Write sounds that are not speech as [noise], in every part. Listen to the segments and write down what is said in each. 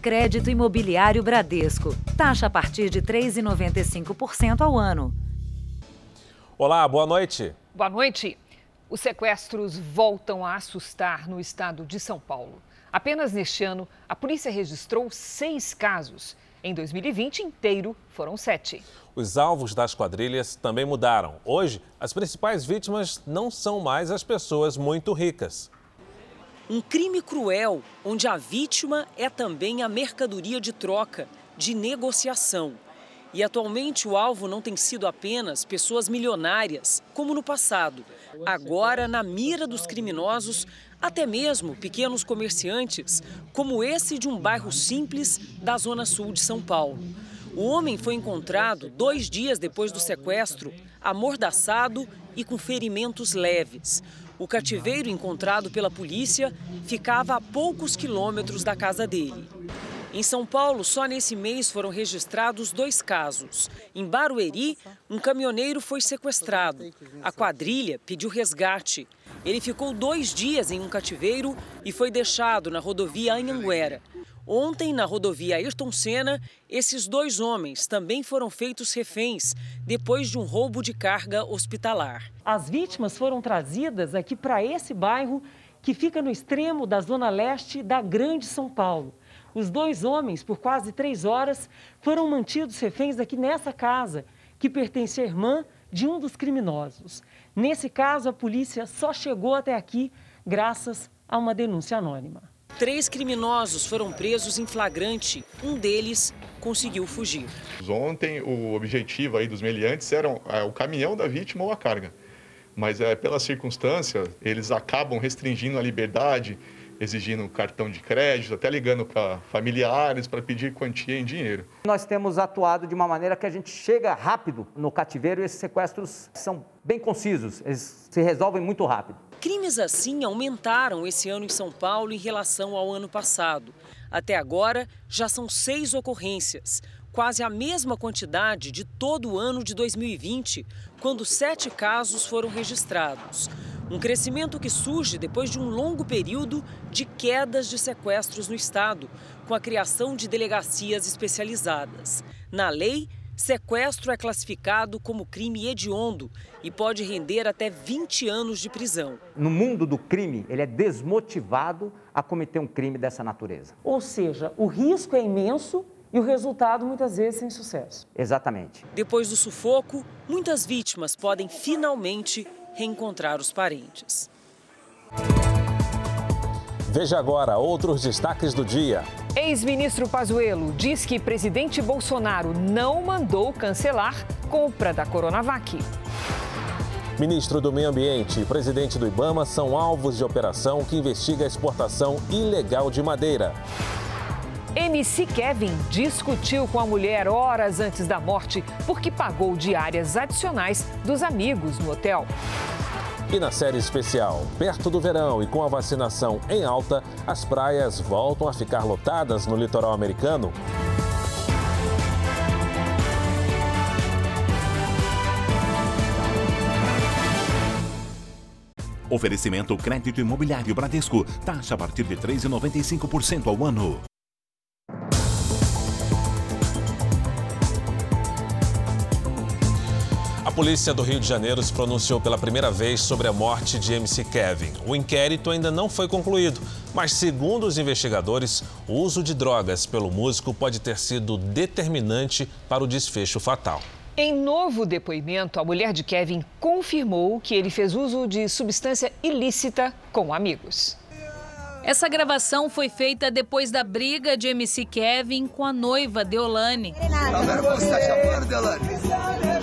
Crédito Imobiliário Bradesco. Taxa a partir de 3,95% ao ano. Olá, boa noite. Boa noite. Os sequestros voltam a assustar no estado de São Paulo. Apenas neste ano, a polícia registrou seis casos. Em 2020 inteiro, foram sete. Os alvos das quadrilhas também mudaram. Hoje, as principais vítimas não são mais as pessoas muito ricas. Um crime cruel, onde a vítima é também a mercadoria de troca, de negociação. E atualmente o alvo não tem sido apenas pessoas milionárias, como no passado. Agora, na mira dos criminosos, até mesmo pequenos comerciantes, como esse de um bairro simples da zona sul de São Paulo. O homem foi encontrado dois dias depois do sequestro, amordaçado e com ferimentos leves. O cativeiro encontrado pela polícia ficava a poucos quilômetros da casa dele. Em São Paulo, só nesse mês foram registrados dois casos. Em Barueri, um caminhoneiro foi sequestrado. A quadrilha pediu resgate. Ele ficou dois dias em um cativeiro e foi deixado na rodovia Anhanguera. Ontem, na rodovia Ayrton Senna, esses dois homens também foram feitos reféns depois de um roubo de carga hospitalar. As vítimas foram trazidas aqui para esse bairro que fica no extremo da zona leste da Grande São Paulo. Os dois homens, por quase três horas, foram mantidos reféns aqui nessa casa, que pertence à irmã de um dos criminosos. Nesse caso, a polícia só chegou até aqui graças a uma denúncia anônima. Três criminosos foram presos em flagrante. Um deles conseguiu fugir. Ontem, o objetivo aí dos meliantes era é, o caminhão da vítima ou a carga. Mas é, pela circunstância, eles acabam restringindo a liberdade, exigindo cartão de crédito, até ligando para familiares para pedir quantia em dinheiro. Nós temos atuado de uma maneira que a gente chega rápido no cativeiro e esses sequestros são bem concisos, eles se resolvem muito rápido. Crimes assim aumentaram esse ano em São Paulo em relação ao ano passado. Até agora, já são seis ocorrências, quase a mesma quantidade de todo o ano de 2020, quando sete casos foram registrados. Um crescimento que surge depois de um longo período de quedas de sequestros no estado, com a criação de delegacias especializadas. Na lei, Sequestro é classificado como crime hediondo e pode render até 20 anos de prisão. No mundo do crime, ele é desmotivado a cometer um crime dessa natureza. Ou seja, o risco é imenso e o resultado muitas vezes sem sucesso. Exatamente. Depois do sufoco, muitas vítimas podem finalmente reencontrar os parentes. Veja agora outros destaques do dia. Ex-ministro Pazuello diz que presidente Bolsonaro não mandou cancelar compra da Coronavac. Ministro do Meio Ambiente e presidente do Ibama são alvos de operação que investiga a exportação ilegal de madeira. MC Kevin discutiu com a mulher horas antes da morte porque pagou diárias adicionais dos amigos no hotel. E na série especial, perto do verão e com a vacinação em alta, as praias voltam a ficar lotadas no litoral americano. Oferecimento crédito imobiliário Bradesco. Taxa a partir de 3,95% ao ano. A polícia do Rio de Janeiro se pronunciou pela primeira vez sobre a morte de MC Kevin. O inquérito ainda não foi concluído, mas, segundo os investigadores, o uso de drogas pelo músico pode ter sido determinante para o desfecho fatal. Em novo depoimento, a mulher de Kevin confirmou que ele fez uso de substância ilícita com amigos. Essa gravação foi feita depois da briga de MC Kevin com a noiva Deolane. Tá você tá chamando, Deolane?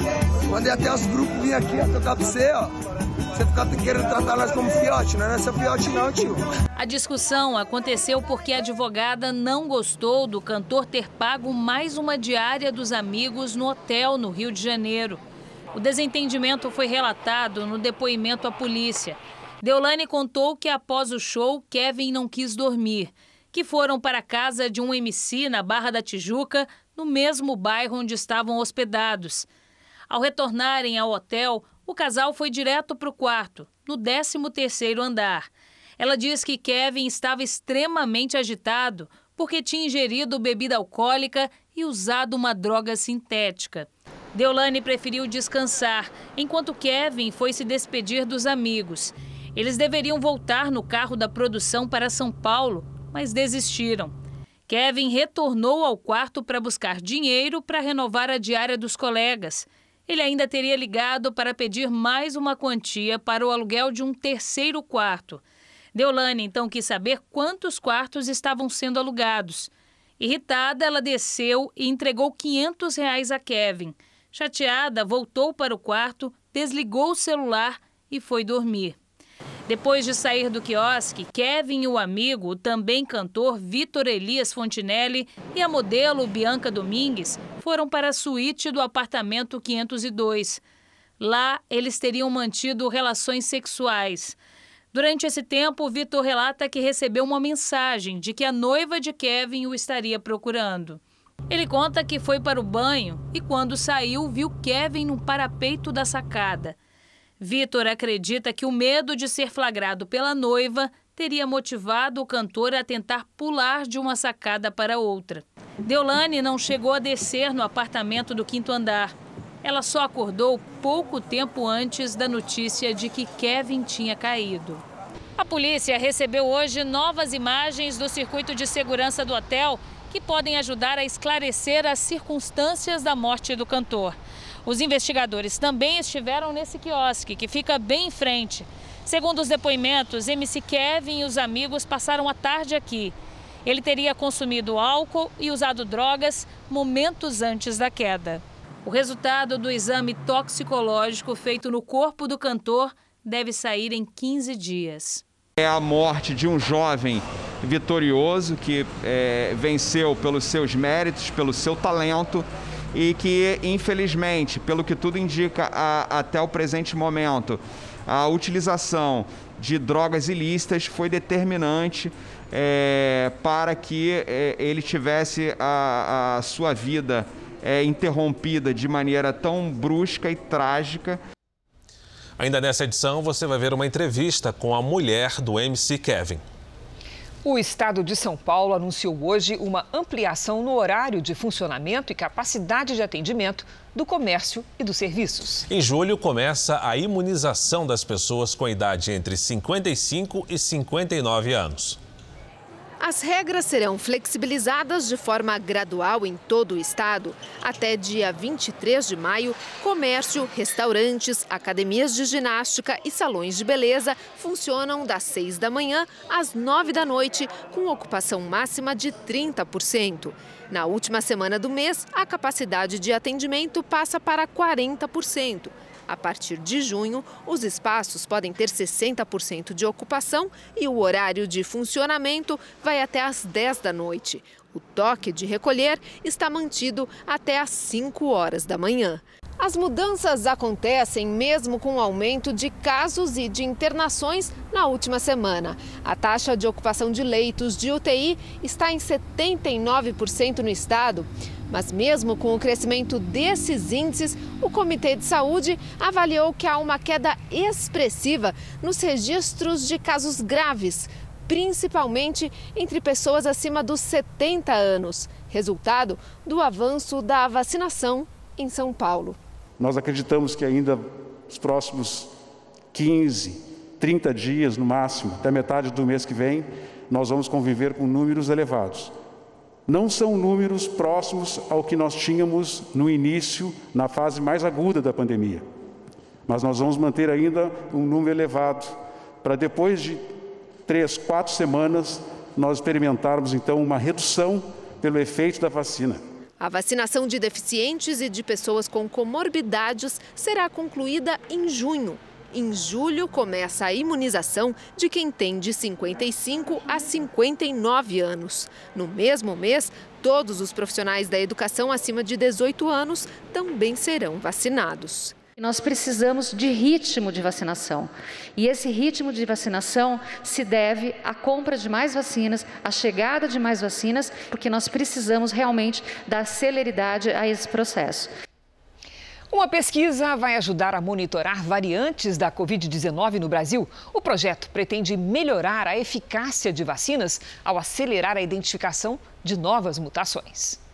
Mandei até os grupos vir aqui ó, tocar pra você, ó. Você ficar querendo tratar nós como fiote, não é essa fiote não, tio. A discussão aconteceu porque a advogada não gostou do cantor ter pago mais uma diária dos amigos no hotel no Rio de Janeiro. O desentendimento foi relatado no depoimento à polícia. Deolane contou que após o show, Kevin não quis dormir, que foram para a casa de um MC na Barra da Tijuca, no mesmo bairro onde estavam hospedados. Ao retornarem ao hotel, o casal foi direto para o quarto, no 13º andar. Ela diz que Kevin estava extremamente agitado porque tinha ingerido bebida alcoólica e usado uma droga sintética. Deolane preferiu descansar, enquanto Kevin foi se despedir dos amigos. Eles deveriam voltar no carro da produção para São Paulo, mas desistiram. Kevin retornou ao quarto para buscar dinheiro para renovar a diária dos colegas. Ele ainda teria ligado para pedir mais uma quantia para o aluguel de um terceiro quarto. Deolane então quis saber quantos quartos estavam sendo alugados. Irritada, ela desceu e entregou 500 reais a Kevin. Chateada, voltou para o quarto, desligou o celular e foi dormir. Depois de sair do quiosque, Kevin e o amigo, o também cantor Vitor Elias Fontinelli e a modelo Bianca Domingues foram para a suíte do apartamento 502. Lá, eles teriam mantido relações sexuais. Durante esse tempo, Vitor relata que recebeu uma mensagem de que a noiva de Kevin o estaria procurando. Ele conta que foi para o banho e, quando saiu, viu Kevin no parapeito da sacada. Vitor acredita que o medo de ser flagrado pela noiva teria motivado o cantor a tentar pular de uma sacada para outra. Deolane não chegou a descer no apartamento do quinto andar. Ela só acordou pouco tempo antes da notícia de que Kevin tinha caído. A polícia recebeu hoje novas imagens do circuito de segurança do hotel que podem ajudar a esclarecer as circunstâncias da morte do cantor. Os investigadores também estiveram nesse quiosque, que fica bem em frente. Segundo os depoimentos, MC Kevin e os amigos passaram a tarde aqui. Ele teria consumido álcool e usado drogas momentos antes da queda. O resultado do exame toxicológico feito no corpo do cantor deve sair em 15 dias. É a morte de um jovem vitorioso que é, venceu pelos seus méritos, pelo seu talento e que, infelizmente, pelo que tudo indica a, até o presente momento, a utilização de drogas ilícitas foi determinante é, para que é, ele tivesse a, a sua vida é, interrompida de maneira tão brusca e trágica. Ainda nessa edição, você vai ver uma entrevista com a mulher do MC Kevin. O estado de São Paulo anunciou hoje uma ampliação no horário de funcionamento e capacidade de atendimento do comércio e dos serviços. Em julho começa a imunização das pessoas com idade entre 55 e 59 anos. As regras serão flexibilizadas de forma gradual em todo o estado. Até dia 23 de maio, comércio, restaurantes, academias de ginástica e salões de beleza funcionam das 6 da manhã às 9 da noite, com ocupação máxima de 30%. Na última semana do mês, a capacidade de atendimento passa para 40%. A partir de junho, os espaços podem ter 60% de ocupação e o horário de funcionamento vai até às 10 da noite. O toque de recolher está mantido até às 5 horas da manhã. As mudanças acontecem mesmo com o aumento de casos e de internações na última semana. A taxa de ocupação de leitos de UTI está em 79% no estado. Mas, mesmo com o crescimento desses índices, o Comitê de Saúde avaliou que há uma queda expressiva nos registros de casos graves, principalmente entre pessoas acima dos 70 anos, resultado do avanço da vacinação em São Paulo. Nós acreditamos que ainda os próximos 15, 30 dias no máximo, até metade do mês que vem, nós vamos conviver com números elevados não são números próximos ao que nós tínhamos no início, na fase mais aguda da pandemia. Mas nós vamos manter ainda um número elevado, para depois de três, quatro semanas, nós experimentarmos então uma redução pelo efeito da vacina. A vacinação de deficientes e de pessoas com comorbidades será concluída em junho. Em julho, começa a imunização de quem tem de 55 a 59 anos. No mesmo mês, todos os profissionais da educação acima de 18 anos também serão vacinados. Nós precisamos de ritmo de vacinação. E esse ritmo de vacinação se deve à compra de mais vacinas, à chegada de mais vacinas, porque nós precisamos realmente dar celeridade a esse processo. Uma pesquisa vai ajudar a monitorar variantes da Covid-19 no Brasil. O projeto pretende melhorar a eficácia de vacinas ao acelerar a identificação de novas mutações.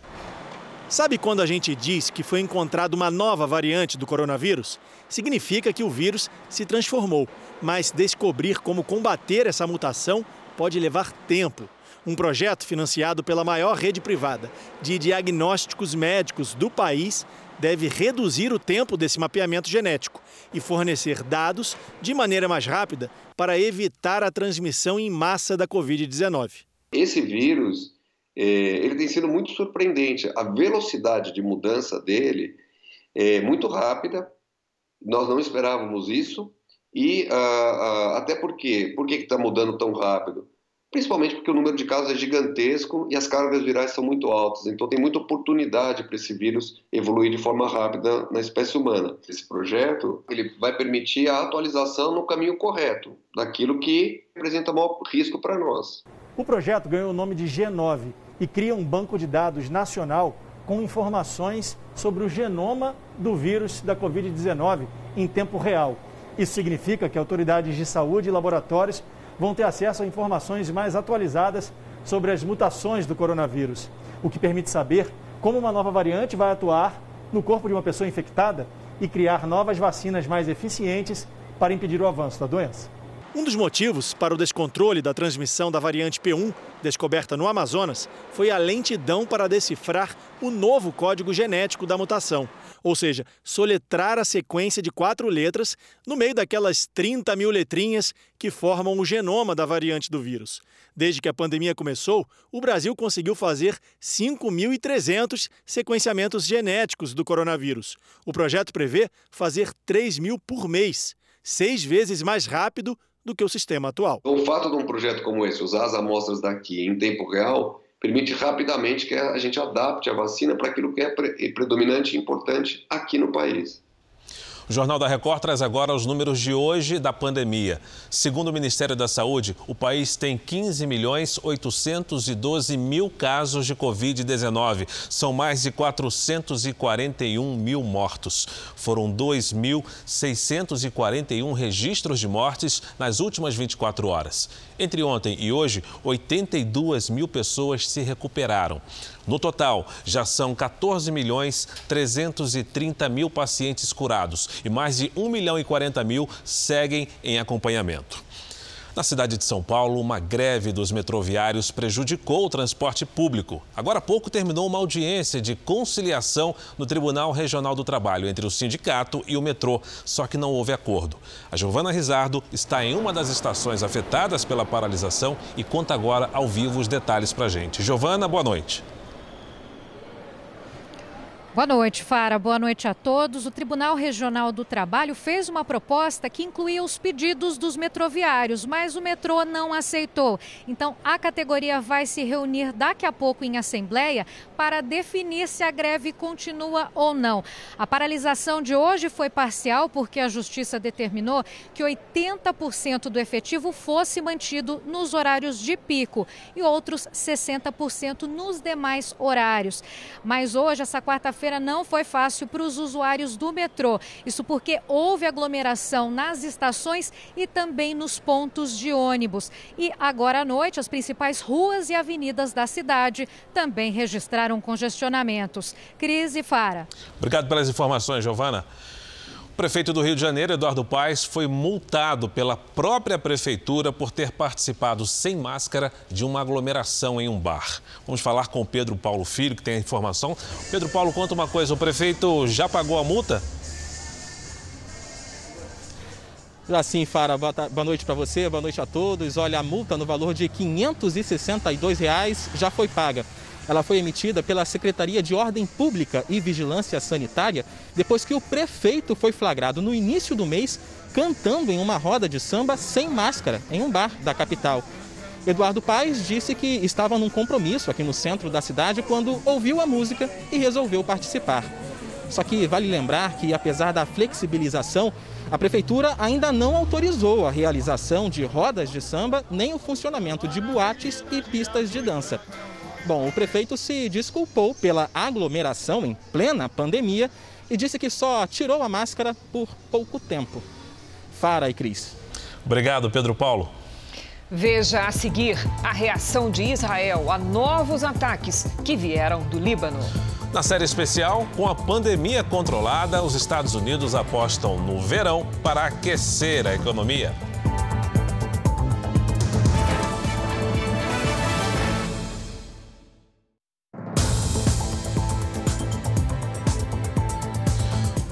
Sabe quando a gente diz que foi encontrada uma nova variante do coronavírus? Significa que o vírus se transformou, mas descobrir como combater essa mutação pode levar tempo. Um projeto financiado pela maior rede privada de diagnósticos médicos do país deve reduzir o tempo desse mapeamento genético e fornecer dados de maneira mais rápida para evitar a transmissão em massa da Covid-19. Esse vírus ele tem sido muito surpreendente. A velocidade de mudança dele é muito rápida. Nós não esperávamos isso. E uh, uh, até porque, por que está mudando tão rápido? Principalmente porque o número de casos é gigantesco e as cargas virais são muito altas. Então tem muita oportunidade para esse vírus evoluir de forma rápida na espécie humana. Esse projeto ele vai permitir a atualização no caminho correto daquilo que representa maior risco para nós. O projeto ganhou o nome de G9 e cria um banco de dados nacional com informações sobre o genoma do vírus da Covid-19 em tempo real. Isso significa que autoridades de saúde e laboratórios vão ter acesso a informações mais atualizadas sobre as mutações do coronavírus, o que permite saber como uma nova variante vai atuar no corpo de uma pessoa infectada e criar novas vacinas mais eficientes para impedir o avanço da doença. Um dos motivos para o descontrole da transmissão da variante P1, descoberta no Amazonas, foi a lentidão para decifrar o novo código genético da mutação, ou seja, soletrar a sequência de quatro letras no meio daquelas 30 mil letrinhas que formam o genoma da variante do vírus. Desde que a pandemia começou, o Brasil conseguiu fazer 5.300 sequenciamentos genéticos do coronavírus. O projeto prevê fazer 3 mil por mês, seis vezes mais rápido do que o sistema atual. O fato de um projeto como esse usar as amostras daqui em tempo real permite rapidamente que a gente adapte a vacina para aquilo que é predominante e importante aqui no país. O Jornal da Record traz agora os números de hoje da pandemia. Segundo o Ministério da Saúde, o país tem 15 milhões 812 mil casos de Covid-19. São mais de 441 mil mortos. Foram 2.641 registros de mortes nas últimas 24 horas. Entre ontem e hoje, 82 mil pessoas se recuperaram. No total, já são 14 milhões 330 mil pacientes curados e mais de 1 milhão e 40 mil seguem em acompanhamento. Na cidade de São Paulo, uma greve dos metroviários prejudicou o transporte público. Agora há pouco terminou uma audiência de conciliação no Tribunal Regional do Trabalho entre o sindicato e o metrô, só que não houve acordo. A Giovana Rizardo está em uma das estações afetadas pela paralisação e conta agora ao vivo os detalhes para gente. Giovana, boa noite. Boa noite, Fara. Boa noite a todos. O Tribunal Regional do Trabalho fez uma proposta que incluía os pedidos dos metroviários, mas o metrô não aceitou. Então, a categoria vai se reunir daqui a pouco em assembleia para definir se a greve continua ou não. A paralisação de hoje foi parcial porque a Justiça determinou que 80% do efetivo fosse mantido nos horários de pico e outros 60% nos demais horários. Mas hoje, essa quarta-feira, feira não foi fácil para os usuários do metrô. Isso porque houve aglomeração nas estações e também nos pontos de ônibus. E agora à noite, as principais ruas e avenidas da cidade também registraram congestionamentos. Cris e Fara. Obrigado pelas informações, Giovana. O prefeito do Rio de Janeiro, Eduardo Paes, foi multado pela própria prefeitura por ter participado sem máscara de uma aglomeração em um bar. Vamos falar com o Pedro Paulo Filho, que tem a informação. Pedro Paulo, conta uma coisa: o prefeito já pagou a multa? Já sim, Fara, boa noite para você, boa noite a todos. Olha, a multa no valor de 562 reais já foi paga. Ela foi emitida pela Secretaria de Ordem Pública e Vigilância Sanitária depois que o prefeito foi flagrado no início do mês cantando em uma roda de samba sem máscara em um bar da capital. Eduardo Paes disse que estava num compromisso aqui no centro da cidade quando ouviu a música e resolveu participar. Só que vale lembrar que, apesar da flexibilização, a prefeitura ainda não autorizou a realização de rodas de samba nem o funcionamento de boates e pistas de dança. Bom, o prefeito se desculpou pela aglomeração em plena pandemia e disse que só tirou a máscara por pouco tempo. Fara e Cris. Obrigado, Pedro Paulo. Veja a seguir a reação de Israel a novos ataques que vieram do Líbano. Na série especial, com a pandemia controlada, os Estados Unidos apostam no verão para aquecer a economia.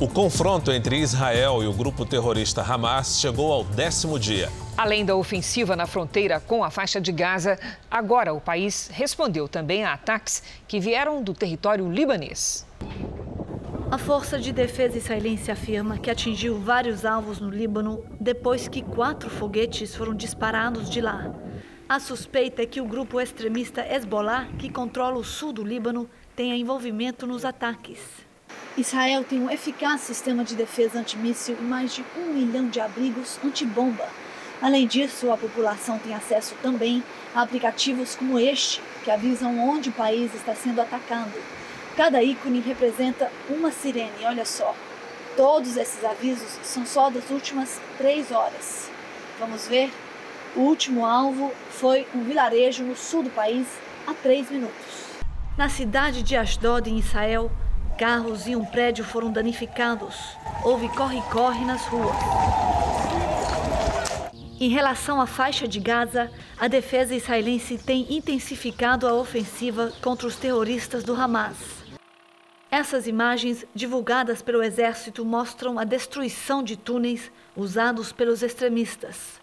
O confronto entre Israel e o grupo terrorista Hamas chegou ao décimo dia. Além da ofensiva na fronteira com a faixa de Gaza, agora o país respondeu também a ataques que vieram do território libanês. A Força de Defesa israelense afirma que atingiu vários alvos no Líbano depois que quatro foguetes foram disparados de lá. A suspeita é que o grupo extremista Hezbollah, que controla o sul do Líbano, tenha envolvimento nos ataques. Israel tem um eficaz sistema de defesa antimíssil e mais de um milhão de abrigos antibomba. Além disso, a população tem acesso também a aplicativos como este, que avisam onde o país está sendo atacado. Cada ícone representa uma sirene, olha só. Todos esses avisos são só das últimas três horas. Vamos ver? O último alvo foi um vilarejo no sul do país há três minutos. Na cidade de Ashdod, em Israel, Carros e um prédio foram danificados. Houve corre-corre nas ruas. Em relação à faixa de Gaza, a defesa israelense tem intensificado a ofensiva contra os terroristas do Hamas. Essas imagens, divulgadas pelo exército, mostram a destruição de túneis usados pelos extremistas.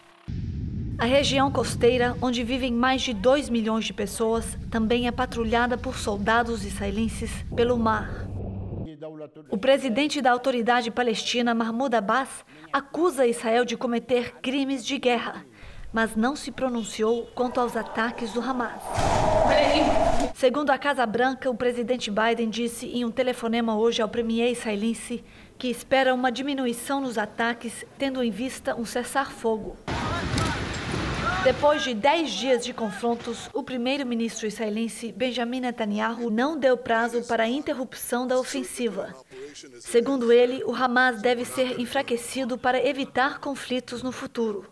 A região costeira, onde vivem mais de 2 milhões de pessoas, também é patrulhada por soldados israelenses pelo mar. O presidente da autoridade palestina, Mahmoud Abbas, acusa Israel de cometer crimes de guerra, mas não se pronunciou quanto aos ataques do Hamas. Segundo a Casa Branca, o presidente Biden disse em um telefonema hoje ao premier israelense que espera uma diminuição nos ataques, tendo em vista um cessar-fogo. Depois de dez dias de confrontos, o primeiro-ministro israelense Benjamin Netanyahu não deu prazo para a interrupção da ofensiva. Segundo ele, o Hamas deve ser enfraquecido para evitar conflitos no futuro.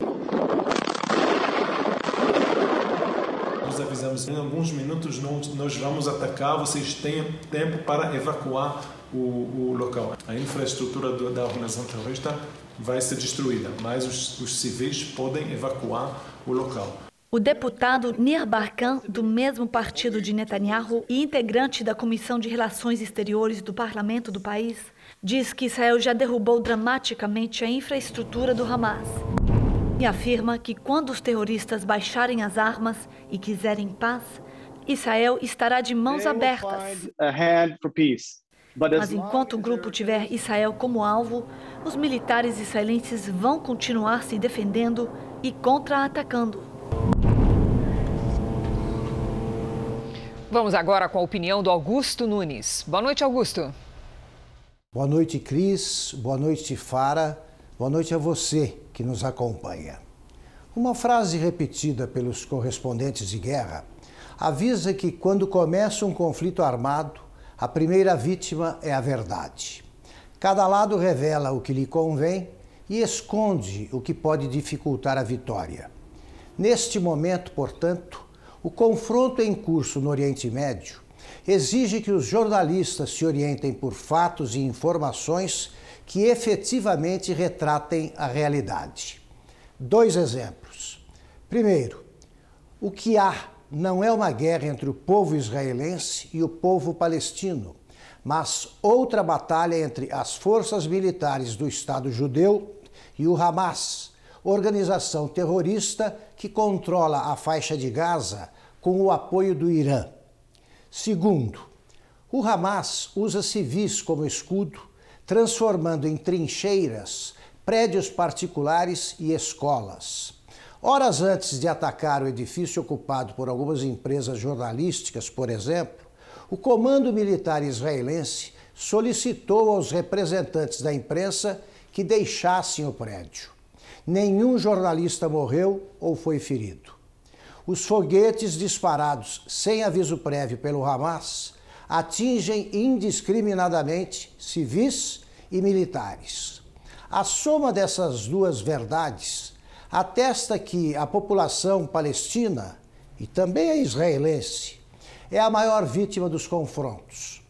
Nós avisamos em alguns minutos nós vamos atacar, vocês têm tempo para evacuar o, o local. A infraestrutura da organização terrorista vai ser destruída, mas os, os civis podem evacuar o local. O deputado Nir Barkan, do mesmo partido de Netanyahu e integrante da Comissão de Relações Exteriores do parlamento do país, diz que Israel já derrubou dramaticamente a infraestrutura do Hamas. E afirma que quando os terroristas baixarem as armas e quiserem paz, Israel estará de mãos abertas. Mas enquanto o grupo tiver Israel como alvo, os militares israelenses vão continuar se defendendo e contra-atacando. Vamos agora com a opinião do Augusto Nunes. Boa noite, Augusto. Boa noite, Cris. Boa noite, Fara. Boa noite a você que nos acompanha. Uma frase repetida pelos correspondentes de guerra avisa que quando começa um conflito armado, a primeira vítima é a verdade. Cada lado revela o que lhe convém e esconde o que pode dificultar a vitória. Neste momento, portanto, o confronto em curso no Oriente Médio exige que os jornalistas se orientem por fatos e informações que efetivamente retratem a realidade. Dois exemplos. Primeiro, o que há não é uma guerra entre o povo israelense e o povo palestino, mas outra batalha entre as forças militares do Estado judeu e o Hamas, organização terrorista que controla a faixa de Gaza com o apoio do Irã. Segundo, o Hamas usa civis como escudo, transformando em trincheiras prédios particulares e escolas. Horas antes de atacar o edifício ocupado por algumas empresas jornalísticas, por exemplo, o comando militar israelense solicitou aos representantes da imprensa que deixassem o prédio. Nenhum jornalista morreu ou foi ferido. os foguetes disparados sem aviso prévio pelo Hamas atingem indiscriminadamente civis e militares. A soma dessas duas verdades atesta que a população palestina e também a israelense é a maior vítima dos confrontos.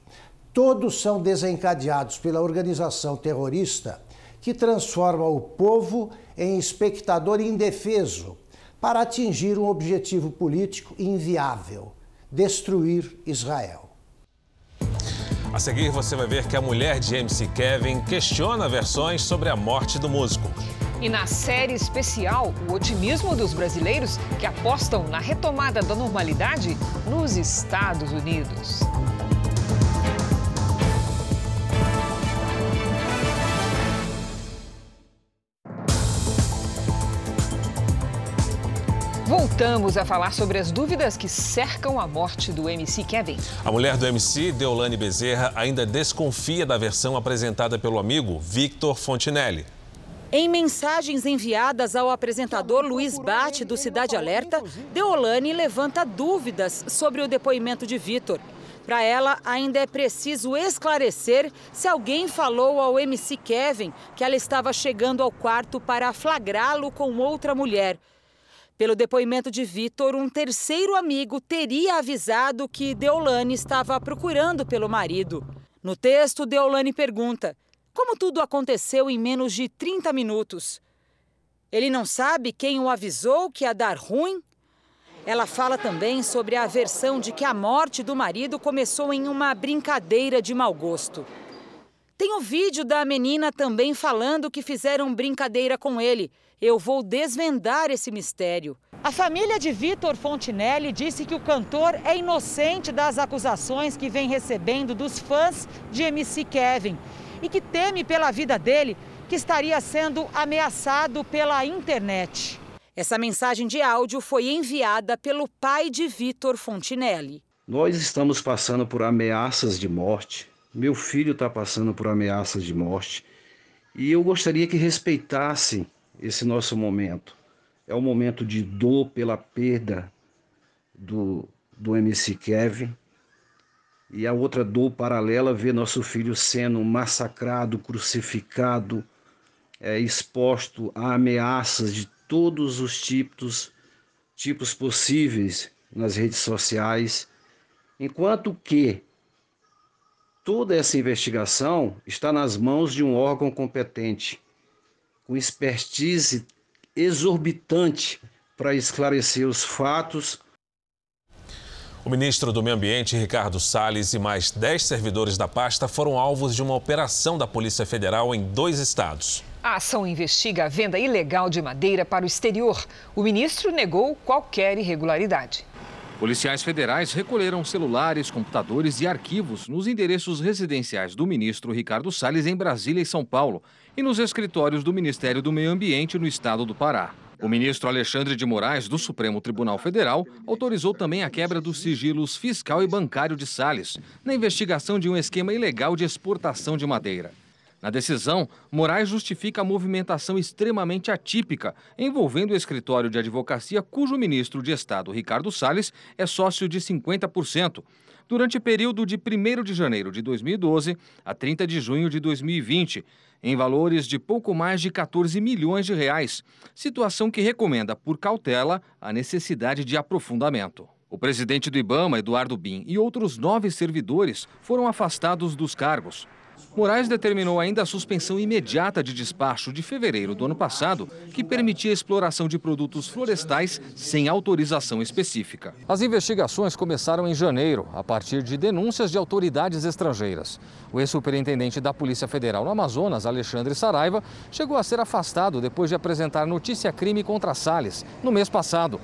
Todos são desencadeados pela organização terrorista que transforma o povo em espectador indefeso para atingir um objetivo político inviável: destruir Israel. A seguir, você vai ver que a mulher de MC Kevin questiona versões sobre a morte do músico. E na série especial, o otimismo dos brasileiros que apostam na retomada da normalidade nos Estados Unidos. Voltamos a falar sobre as dúvidas que cercam a morte do MC Kevin. A mulher do MC, Deolane Bezerra, ainda desconfia da versão apresentada pelo amigo Victor Fontinelli. Em mensagens enviadas ao apresentador Luiz Bate do Cidade Alerta, Deolane levanta dúvidas sobre o depoimento de Vitor. Para ela, ainda é preciso esclarecer se alguém falou ao MC Kevin que ela estava chegando ao quarto para flagrá-lo com outra mulher. Pelo depoimento de Vitor, um terceiro amigo teria avisado que Deolane estava procurando pelo marido. No texto, Deolane pergunta: como tudo aconteceu em menos de 30 minutos? Ele não sabe quem o avisou que ia dar ruim? Ela fala também sobre a versão de que a morte do marido começou em uma brincadeira de mau gosto. Tem o um vídeo da menina também falando que fizeram brincadeira com ele eu vou desvendar esse mistério. A família de Vitor Fontinelli disse que o cantor é inocente das acusações que vem recebendo dos fãs de MC Kevin e que teme pela vida dele, que estaria sendo ameaçado pela internet. Essa mensagem de áudio foi enviada pelo pai de Vitor Fontinelli. Nós estamos passando por ameaças de morte. Meu filho está passando por ameaças de morte. E eu gostaria que respeitassem esse nosso momento. É um momento de dor pela perda do, do MC Kevin. E a outra dor paralela ver nosso filho sendo massacrado, crucificado, é, exposto a ameaças de todos os tipos, tipos possíveis nas redes sociais, enquanto que toda essa investigação está nas mãos de um órgão competente com expertise exorbitante para esclarecer os fatos. O ministro do Meio Ambiente, Ricardo Salles, e mais 10 servidores da pasta foram alvos de uma operação da Polícia Federal em dois estados. A ação investiga a venda ilegal de madeira para o exterior. O ministro negou qualquer irregularidade. Policiais federais recolheram celulares, computadores e arquivos nos endereços residenciais do ministro Ricardo Salles em Brasília e São Paulo e nos escritórios do Ministério do Meio Ambiente no estado do Pará. O ministro Alexandre de Moraes, do Supremo Tribunal Federal, autorizou também a quebra dos sigilos fiscal e bancário de Salles, na investigação de um esquema ilegal de exportação de madeira. Na decisão, Moraes justifica a movimentação extremamente atípica envolvendo o escritório de advocacia cujo ministro de Estado, Ricardo Salles, é sócio de 50%, durante o período de 1 de janeiro de 2012 a 30 de junho de 2020, em valores de pouco mais de 14 milhões de reais, situação que recomenda, por cautela, a necessidade de aprofundamento. O presidente do Ibama, Eduardo Bin, e outros nove servidores foram afastados dos cargos. Moraes determinou ainda a suspensão imediata de despacho de fevereiro do ano passado, que permitia a exploração de produtos florestais sem autorização específica. As investigações começaram em janeiro, a partir de denúncias de autoridades estrangeiras. O ex-superintendente da Polícia Federal no Amazonas, Alexandre Saraiva, chegou a ser afastado depois de apresentar notícia-crime contra Salles, no mês passado.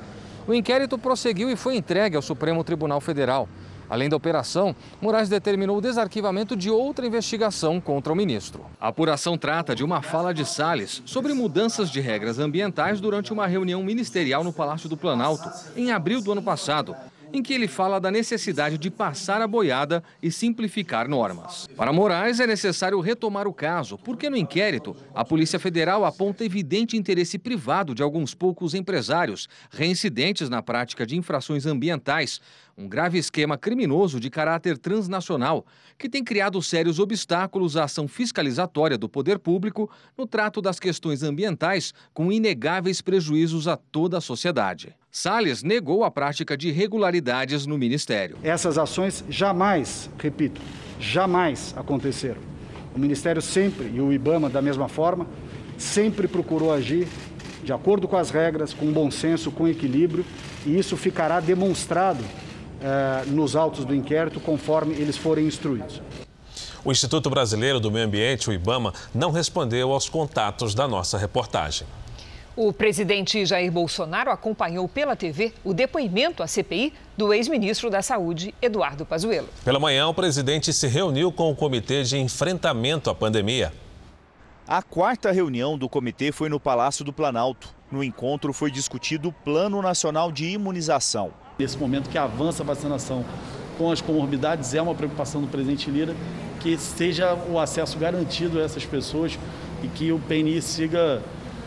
O inquérito prosseguiu e foi entregue ao Supremo Tribunal Federal. Além da operação, Moraes determinou o desarquivamento de outra investigação contra o ministro. A apuração trata de uma fala de Salles sobre mudanças de regras ambientais durante uma reunião ministerial no Palácio do Planalto, em abril do ano passado, em que ele fala da necessidade de passar a boiada e simplificar normas. Para Moraes, é necessário retomar o caso, porque no inquérito, a Polícia Federal aponta evidente interesse privado de alguns poucos empresários reincidentes na prática de infrações ambientais, um grave esquema criminoso de caráter transnacional que tem criado sérios obstáculos à ação fiscalizatória do poder público no trato das questões ambientais, com inegáveis prejuízos a toda a sociedade. Salles negou a prática de irregularidades no ministério. Essas ações jamais, repito, jamais aconteceram. O ministério sempre, e o IBAMA da mesma forma, sempre procurou agir de acordo com as regras, com bom senso, com equilíbrio, e isso ficará demonstrado eh, nos autos do inquérito conforme eles forem instruídos. O Instituto Brasileiro do Meio Ambiente, o IBAMA, não respondeu aos contatos da nossa reportagem. O presidente Jair Bolsonaro acompanhou pela TV o depoimento à CPI do ex-ministro da Saúde, Eduardo Pazuello. Pela manhã, o presidente se reuniu com o Comitê de Enfrentamento à Pandemia. A quarta reunião do comitê foi no Palácio do Planalto. No encontro foi discutido o Plano Nacional de Imunização. Nesse momento que avança a vacinação com as comorbidades, é uma preocupação do presidente Lira que seja o acesso garantido a essas pessoas e que o PNI siga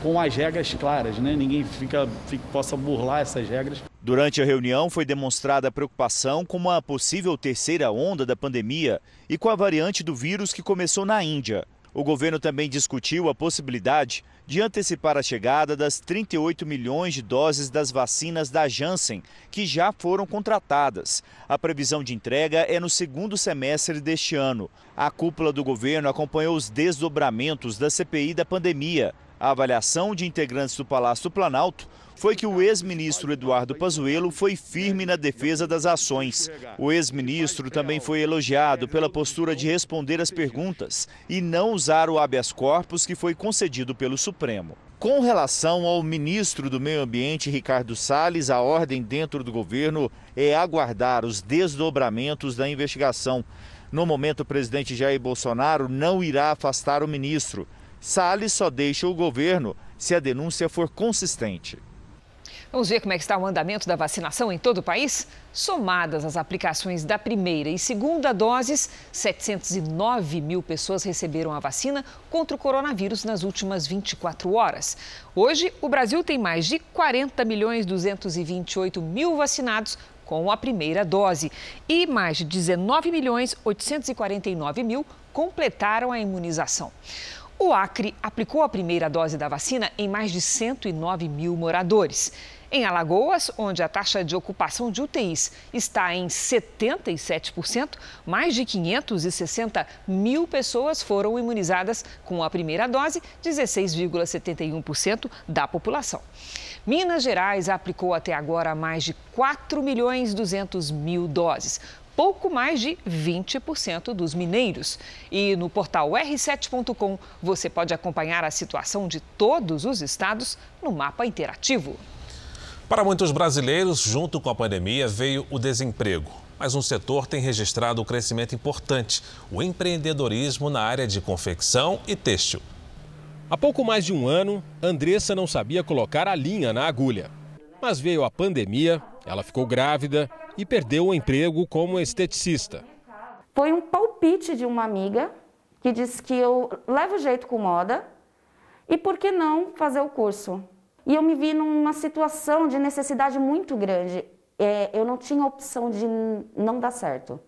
com as regras claras, né? Ninguém fica, fica, possa burlar essas regras. Durante a reunião foi demonstrada preocupação com uma possível terceira onda da pandemia e com a variante do vírus que começou na Índia. O governo também discutiu a possibilidade de antecipar a chegada das 38 milhões de doses das vacinas da Janssen, que já foram contratadas. A previsão de entrega é no segundo semestre deste ano. A cúpula do governo acompanhou os desdobramentos da CPI da pandemia. A avaliação de integrantes do Palácio do Planalto foi que o ex-ministro Eduardo Pazuello foi firme na defesa das ações. O ex-ministro também foi elogiado pela postura de responder às perguntas e não usar o habeas corpus que foi concedido pelo Supremo. Com relação ao ministro do Meio Ambiente, Ricardo Salles, a ordem dentro do governo é aguardar os desdobramentos da investigação. No momento, o presidente Jair Bolsonaro não irá afastar o ministro. Salles só deixa o governo se a denúncia for consistente. Vamos ver como é que está o andamento da vacinação em todo o país? Somadas as aplicações da primeira e segunda doses, 709 mil pessoas receberam a vacina contra o coronavírus nas últimas 24 horas. Hoje, o Brasil tem mais de 40 milhões 228 mil vacinados com a primeira dose e mais de 19 milhões 849 mil completaram a imunização. O Acre aplicou a primeira dose da vacina em mais de 109 mil moradores. Em Alagoas, onde a taxa de ocupação de UTIs está em 77%, mais de 560 mil pessoas foram imunizadas com a primeira dose, 16,71% da população. Minas Gerais aplicou até agora mais de 4 milhões 200 mil doses pouco mais de 20% dos mineiros. E no portal r7.com você pode acompanhar a situação de todos os estados no mapa interativo. Para muitos brasileiros, junto com a pandemia, veio o desemprego. Mas um setor tem registrado um crescimento importante: o empreendedorismo na área de confecção e têxtil. Há pouco mais de um ano, Andressa não sabia colocar a linha na agulha. Mas veio a pandemia, ela ficou grávida e perdeu o emprego como esteticista. Foi um palpite de uma amiga que disse que eu levo jeito com moda e por que não fazer o curso? E eu me vi numa situação de necessidade muito grande. É, eu não tinha opção de não dar certo.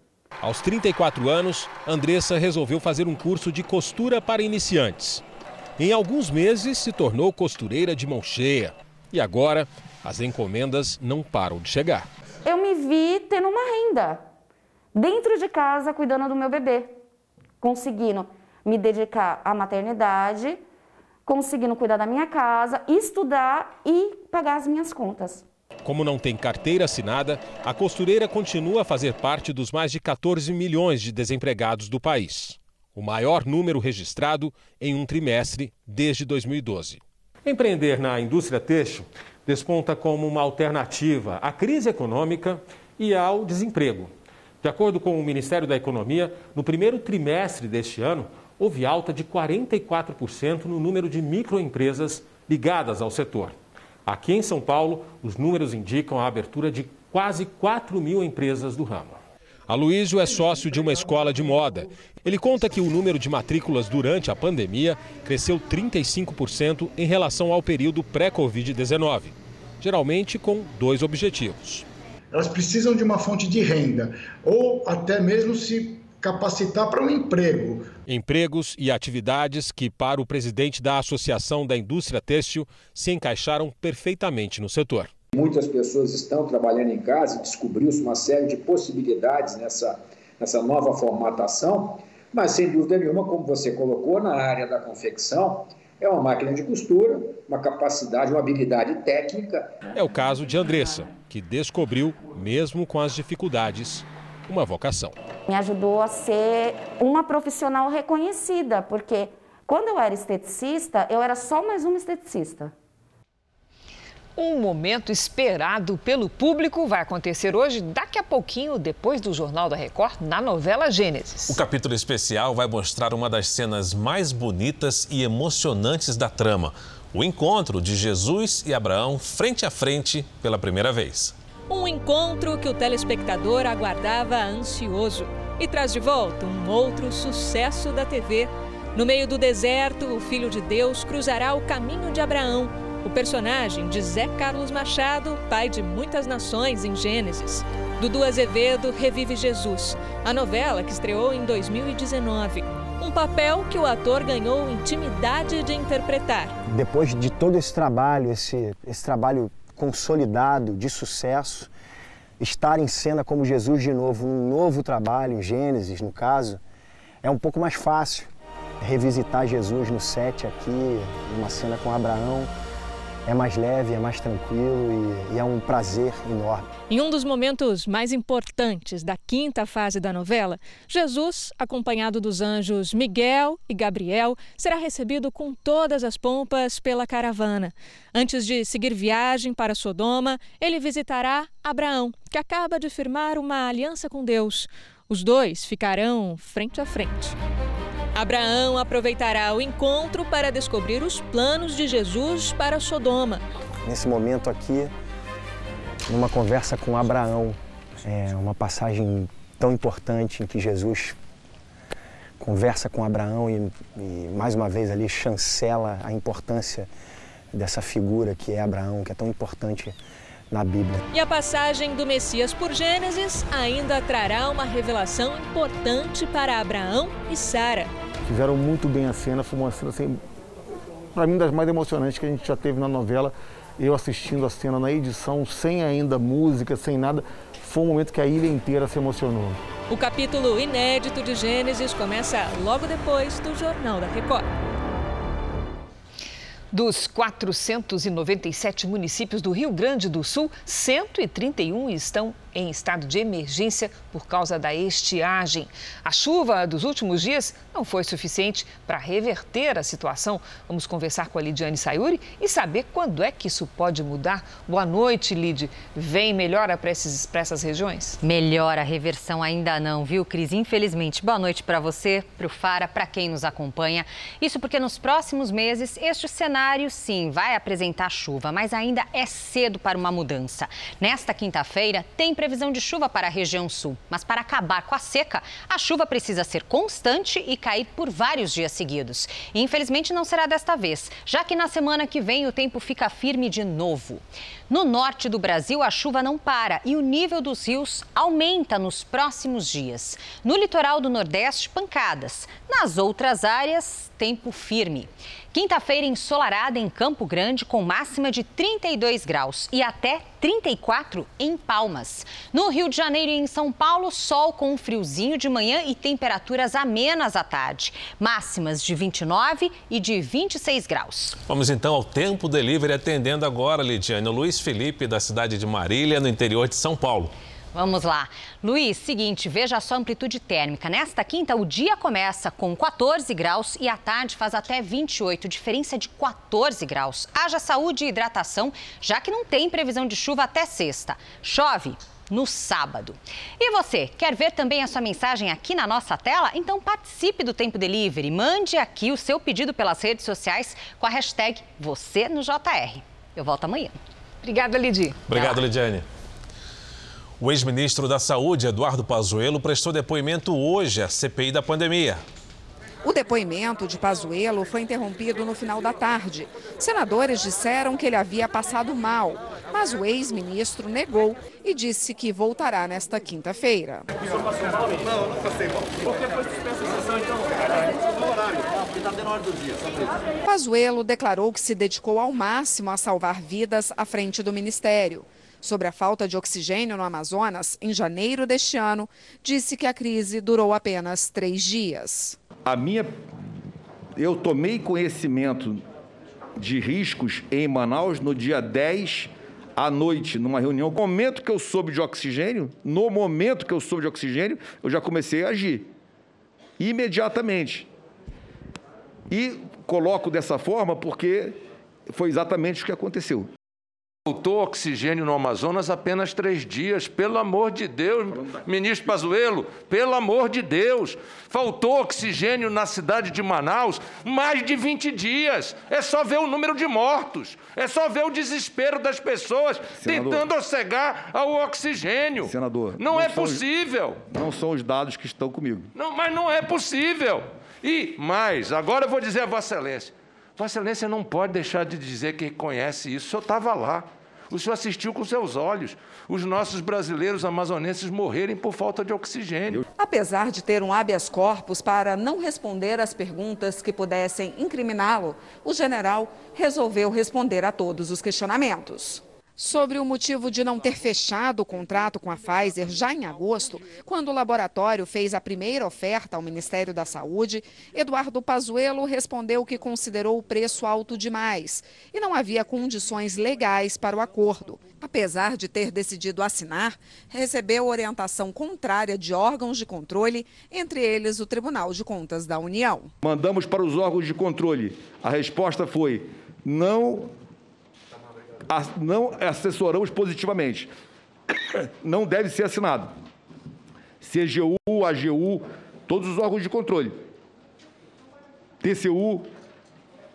Aos 34 anos, Andressa resolveu fazer um curso de costura para iniciantes. Em alguns meses, se tornou costureira de mão cheia. E agora, as encomendas não param de chegar eu me vi tendo uma renda dentro de casa, cuidando do meu bebê, conseguindo me dedicar à maternidade, conseguindo cuidar da minha casa, estudar e pagar as minhas contas. Como não tem carteira assinada, a costureira continua a fazer parte dos mais de 14 milhões de desempregados do país. O maior número registrado em um trimestre desde 2012. Empreender na indústria têxtil desponta como uma alternativa à crise econômica e ao desemprego. De acordo com o Ministério da Economia, no primeiro trimestre deste ano, houve alta de 44% no número de microempresas ligadas ao setor. Aqui em São Paulo, os números indicam a abertura de quase 4 mil empresas do ramo. Aloysio é sócio de uma escola de moda. Ele conta que o número de matrículas durante a pandemia cresceu 35% em relação ao período pré-Covid-19, geralmente com dois objetivos. Elas precisam de uma fonte de renda ou até mesmo se capacitar para um emprego. Empregos e atividades que, para o presidente da Associação da Indústria Têxtil, se encaixaram perfeitamente no setor. Muitas pessoas estão trabalhando em casa e descobriu-se uma série de possibilidades nessa, nessa nova formatação, mas sem dúvida nenhuma, como você colocou, na área da confecção, é uma máquina de costura, uma capacidade, uma habilidade técnica. É o caso de Andressa, que descobriu, mesmo com as dificuldades, uma vocação. Me ajudou a ser uma profissional reconhecida, porque quando eu era esteticista, eu era só mais uma esteticista. Um momento esperado pelo público vai acontecer hoje, daqui a pouquinho, depois do Jornal da Record, na novela Gênesis. O capítulo especial vai mostrar uma das cenas mais bonitas e emocionantes da trama: o encontro de Jesus e Abraão frente a frente pela primeira vez. Um encontro que o telespectador aguardava ansioso e traz de volta um outro sucesso da TV. No meio do deserto, o Filho de Deus cruzará o caminho de Abraão o personagem de Zé Carlos Machado, pai de muitas nações em Gênesis. Dudu Azevedo revive Jesus, a novela que estreou em 2019. Um papel que o ator ganhou intimidade de interpretar. Depois de todo esse trabalho, esse, esse trabalho consolidado, de sucesso, estar em cena como Jesus de novo, um novo trabalho, Gênesis no caso, é um pouco mais fácil. Revisitar Jesus no set aqui, numa cena com Abraão, é mais leve, é mais tranquilo e, e, é um prazer enorme. Em um dos momentos mais importantes da quinta fase da novela, Jesus, acompanhado dos anjos Miguel e Gabriel, será recebido com todas as pompas pela caravana. Antes de seguir viagem para Sodoma, ele visitará Abraão, que acaba de firmar uma aliança com Deus. Os dois ficarão frente a frente. Abraão aproveitará o encontro para descobrir os planos de Jesus para Sodoma. Nesse momento aqui, numa conversa com Abraão, é uma passagem tão importante em que Jesus conversa com Abraão e, e, mais uma vez ali chancela a importância dessa figura que é Abraão, que é tão importante na Bíblia. E a passagem do Messias por Gênesis ainda trará uma revelação importante para Abraão e Sara. Fizeram muito bem a cena, foi uma cena assim, para mim das mais emocionantes que a gente já teve na novela. Eu assistindo a cena na edição, sem ainda música, sem nada, foi um momento que a ilha inteira se emocionou. O capítulo inédito de Gênesis começa logo depois do Jornal da Record. Dos 497 municípios do Rio Grande do Sul, 131 estão em estado de emergência por causa da estiagem. A chuva dos últimos dias não foi suficiente para reverter a situação. Vamos conversar com a Lidiane Sayuri e saber quando é que isso pode mudar. Boa noite, Lid. Vem melhora para essas regiões? Melhora, a reversão ainda não, viu, Cris? Infelizmente. Boa noite para você, para o Fara, para quem nos acompanha. Isso porque nos próximos meses este cenário, sim, vai apresentar chuva, mas ainda é cedo para uma mudança. Nesta quinta-feira, tem previsão de chuva para a região sul, mas para acabar com a seca, a chuva precisa ser constante e cair por vários dias seguidos. E, infelizmente não será desta vez, já que na semana que vem o tempo fica firme de novo. No norte do Brasil, a chuva não para e o nível dos rios aumenta nos próximos dias. No litoral do Nordeste, pancadas. Nas outras áreas, tempo firme. Quinta-feira ensolarada em Campo Grande, com máxima de 32 graus e até 34 em Palmas. No Rio de Janeiro e em São Paulo, sol com um friozinho de manhã e temperaturas amenas à tarde. Máximas de 29 e de 26 graus. Vamos então ao tempo delivery, atendendo agora, Lidiane, o Luiz Felipe, da cidade de Marília, no interior de São Paulo. Vamos lá. Luiz, seguinte, veja só a amplitude térmica. Nesta quinta, o dia começa com 14 graus e a tarde faz até 28, diferença de 14 graus. Haja saúde e hidratação, já que não tem previsão de chuva até sexta. Chove no sábado. E você, quer ver também a sua mensagem aqui na nossa tela? Então participe do Tempo Delivery. Mande aqui o seu pedido pelas redes sociais com a hashtag Você no JR. Eu volto amanhã. Obrigada, Lidi. Obrigado, Lidiane. O ex-ministro da Saúde, Eduardo Pazuello, prestou depoimento hoje à CPI da pandemia. O depoimento de Pazuello foi interrompido no final da tarde. Senadores disseram que ele havia passado mal, mas o ex-ministro negou e disse que voltará nesta quinta-feira. Pazuello declarou que se dedicou ao máximo a salvar vidas à frente do ministério. Sobre a falta de oxigênio no Amazonas, em janeiro deste ano, disse que a crise durou apenas três dias. A minha. Eu tomei conhecimento de riscos em Manaus no dia 10 à noite, numa reunião. No momento que eu soube de oxigênio, no momento que eu soube de oxigênio, eu já comecei a agir. Imediatamente. E coloco dessa forma porque foi exatamente o que aconteceu. Faltou oxigênio no Amazonas apenas três dias, pelo amor de Deus, ministro Pazuello, pelo amor de Deus. Faltou oxigênio na cidade de Manaus mais de 20 dias. É só ver o número de mortos, é só ver o desespero das pessoas Senador, tentando cegar ao oxigênio. Senador, não, não é possível. Os, não são os dados que estão comigo. Não, mas não é possível. E mais, agora eu vou dizer a Vossa Excelência. Vossa Excelência não pode deixar de dizer que conhece isso. O senhor estava lá. O senhor assistiu com seus olhos os nossos brasileiros amazonenses morrerem por falta de oxigênio. Apesar de ter um habeas corpus para não responder às perguntas que pudessem incriminá-lo, o general resolveu responder a todos os questionamentos sobre o motivo de não ter fechado o contrato com a Pfizer já em agosto, quando o laboratório fez a primeira oferta ao Ministério da Saúde, Eduardo Pazuello respondeu que considerou o preço alto demais e não havia condições legais para o acordo. Apesar de ter decidido assinar, recebeu orientação contrária de órgãos de controle, entre eles o Tribunal de Contas da União. Mandamos para os órgãos de controle. A resposta foi: não não assessoramos positivamente. [coughs] Não deve ser assinado. CGU, AGU, todos os órgãos de controle. TCU,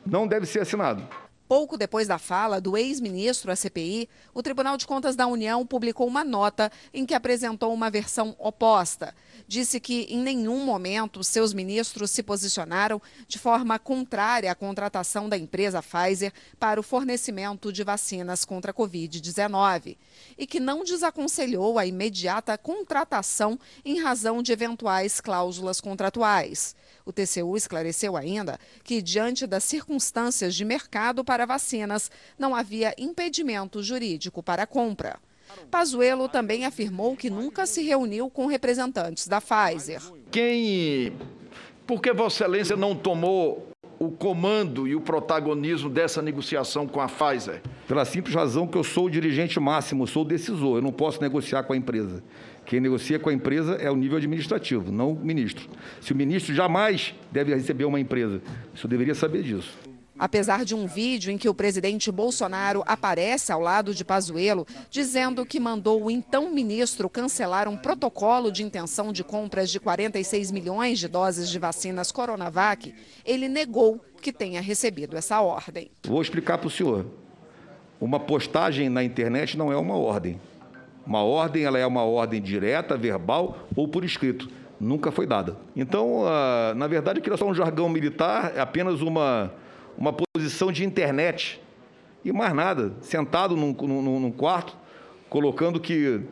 não deve ser assinado. Pouco depois da fala do ex-ministro à CPI, o Tribunal de Contas da União publicou uma nota em que apresentou uma versão oposta. Disse que em nenhum momento seus ministros se posicionaram de forma contrária à contratação da empresa Pfizer para o fornecimento de vacinas contra a Covid-19 e que não desaconselhou a imediata contratação em razão de eventuais cláusulas contratuais. O TCU esclareceu ainda que, diante das circunstâncias de mercado para vacinas, não havia impedimento jurídico para a compra. Pazuello também afirmou que nunca se reuniu com representantes da Pfizer. Quem. Por que Vossa Excelência não tomou o comando e o protagonismo dessa negociação com a Pfizer? Pela simples razão que eu sou o dirigente máximo, sou o decisor, eu não posso negociar com a empresa. Quem negocia com a empresa é o nível administrativo, não o ministro. Se o ministro jamais deve receber uma empresa, isso deveria saber disso. Apesar de um vídeo em que o presidente Bolsonaro aparece ao lado de Pazuello, dizendo que mandou o então ministro cancelar um protocolo de intenção de compras de 46 milhões de doses de vacinas Coronavac, ele negou que tenha recebido essa ordem. Vou explicar para o senhor. Uma postagem na internet não é uma ordem. Uma ordem, ela é uma ordem direta, verbal ou por escrito. Nunca foi dada. Então, uh, na verdade, aquilo é só um jargão militar, é apenas uma, uma posição de internet. E mais nada, sentado num, num, num quarto, colocando que ele,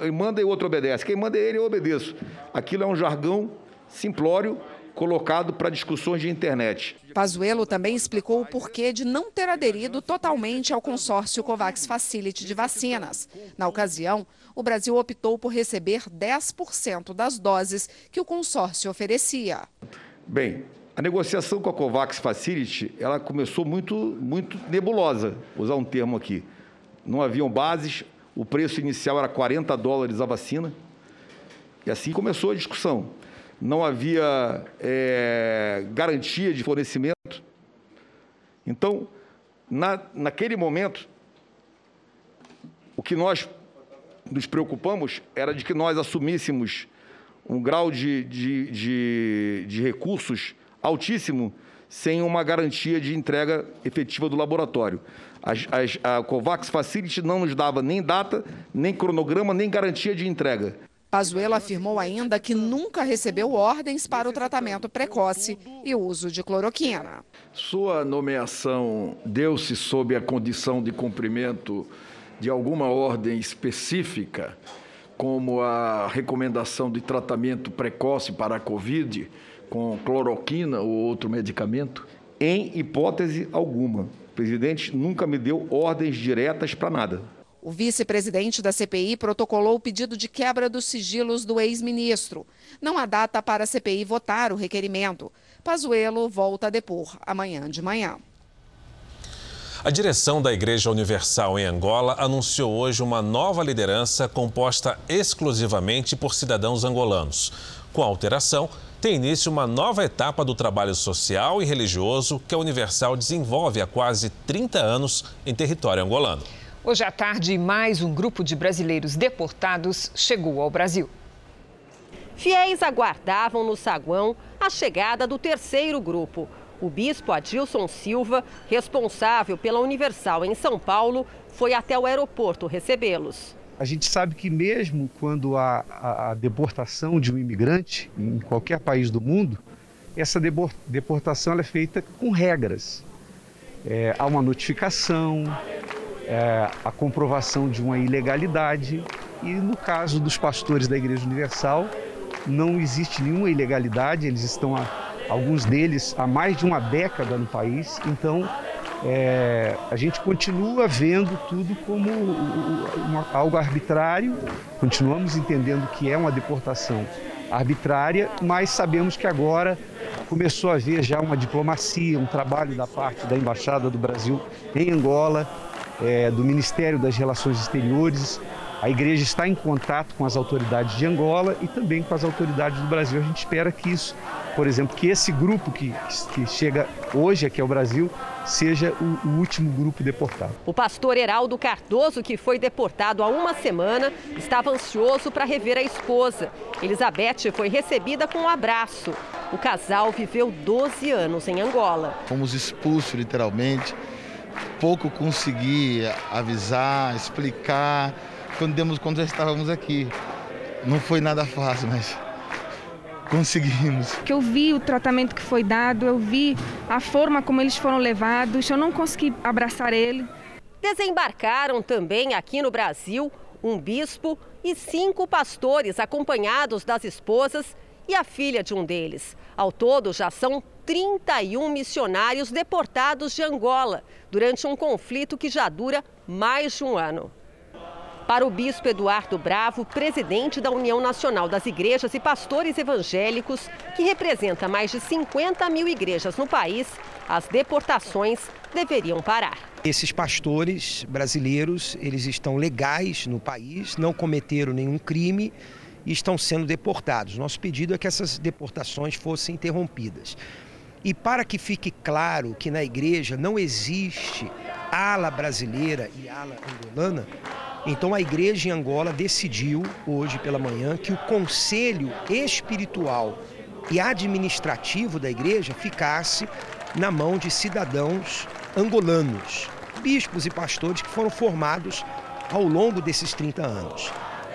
ele manda e o outro obedece. Quem manda é ele, eu obedeço. Aquilo é um jargão simplório colocado para discussões de internet. Pazuello também explicou o porquê de não ter aderido totalmente ao consórcio COVAX Facility de vacinas. Na ocasião, o Brasil optou por receber 10% das doses que o consórcio oferecia. Bem, a negociação com a COVAX Facility, ela começou muito, muito nebulosa, vou usar um termo aqui. Não haviam bases, o preço inicial era 40 dólares a vacina, e assim começou a discussão não havia é, garantia de fornecimento. Então, na, naquele momento, o que nós nos preocupamos era de que nós assumíssemos um grau de, de, de, de recursos altíssimo sem uma garantia de entrega efetiva do laboratório. As, as, a COVAX Facility não nos dava nem data, nem cronograma, nem garantia de entrega. Pazuello afirmou ainda que nunca recebeu ordens para o tratamento precoce e uso de cloroquina. Sua nomeação deu-se sob a condição de cumprimento de alguma ordem específica, como a recomendação de tratamento precoce para a Covid com cloroquina ou outro medicamento? Em hipótese alguma. O presidente nunca me deu ordens diretas para nada. O vice-presidente da CPI protocolou o pedido de quebra dos sigilos do ex-ministro. Não há data para a CPI votar o requerimento. Pazuello volta a depor amanhã de manhã. A direção da Igreja Universal em Angola anunciou hoje uma nova liderança composta exclusivamente por cidadãos angolanos. Com a alteração, tem início uma nova etapa do trabalho social e religioso que a Universal desenvolve há quase 30 anos em território angolano. Hoje à tarde, mais um grupo de brasileiros deportados chegou ao Brasil. Fiéis aguardavam no saguão a chegada do terceiro grupo. O bispo Adilson Silva, responsável pela Universal em São Paulo, foi até o aeroporto recebê-los. A gente sabe que mesmo quando há a, deportação de um imigrante em qualquer país do mundo, essa deportação é feita com regras. É, há uma notificação, é, a comprovação de uma ilegalidade e no caso dos pastores da Igreja Universal não existe nenhuma ilegalidade, eles estão alguns deles há mais de uma década no país, então é, a gente continua vendo tudo como uma, algo arbitrário, continuamos entendendo que é uma deportação arbitrária, mas sabemos que agora começou a haver já uma diplomacia, um trabalho da parte da Embaixada do Brasil em Angola, é, do Ministério das Relações Exteriores. A igreja está em contato com as autoridades de Angola e também com as autoridades do Brasil. A gente espera que isso, por exemplo, que esse grupo que, que chega hoje aqui ao Brasil seja o, o, último grupo deportado. O pastor Heraldo Cardoso, que foi deportado há uma semana, estava ansioso para rever a esposa. Elizabeth foi recebida com um abraço. O casal viveu 12 anos em Angola. Fomos expulsos, literalmente pouco consegui avisar, explicar quando demos quando já estávamos aqui. Não foi nada fácil, mas conseguimos. Que eu vi o tratamento que foi dado, eu vi a forma como eles foram levados, eu não consegui abraçar ele. Desembarcaram também aqui no Brasil um bispo e cinco pastores acompanhados das esposas e a filha de um deles. Ao todo, já são 31 missionários deportados de Angola durante um conflito que já dura mais de um ano. Para o bispo Eduardo Bravo, presidente da União Nacional das Igrejas e Pastores Evangélicos, que representa mais de 50 mil igrejas no país, as deportações deveriam parar. Esses pastores brasileiros, eles estão legais no país, não cometeram nenhum crime e estão sendo deportados. Nosso pedido é que essas deportações fossem interrompidas. E para que fique claro que na igreja não existe ala brasileira e ala angolana, então a igreja em Angola decidiu hoje pela manhã que o conselho espiritual e administrativo da igreja ficasse na mão de cidadãos angolanos, bispos e pastores que foram formados ao longo desses 30 anos.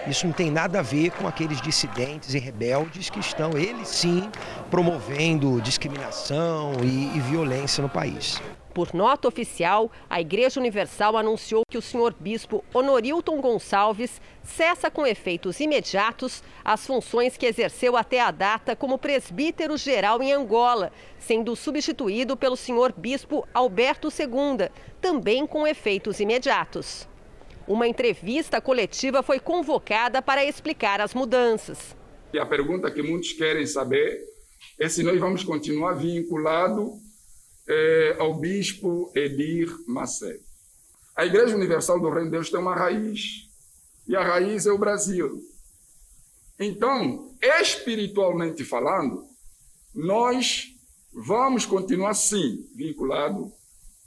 Isso não tem nada a ver com aqueles dissidentes e rebeldes que estão, eles sim, promovendo discriminação e, e violência no país. Por nota oficial, a Igreja Universal anunciou que o senhor bispo Honorilton Gonçalves cessa com efeitos imediatos as funções que exerceu até a data como presbítero geral em Angola, sendo substituído pelo senhor bispo Alberto II, também com efeitos imediatos. Uma entrevista coletiva foi convocada para explicar as mudanças. E a pergunta que muitos querem saber é se nós vamos continuar vinculado é, ao bispo Edir Macedo. A Igreja Universal do Reino de Deus tem uma raiz, e a raiz é o Brasil. Então, espiritualmente falando, nós vamos continuar sim vinculado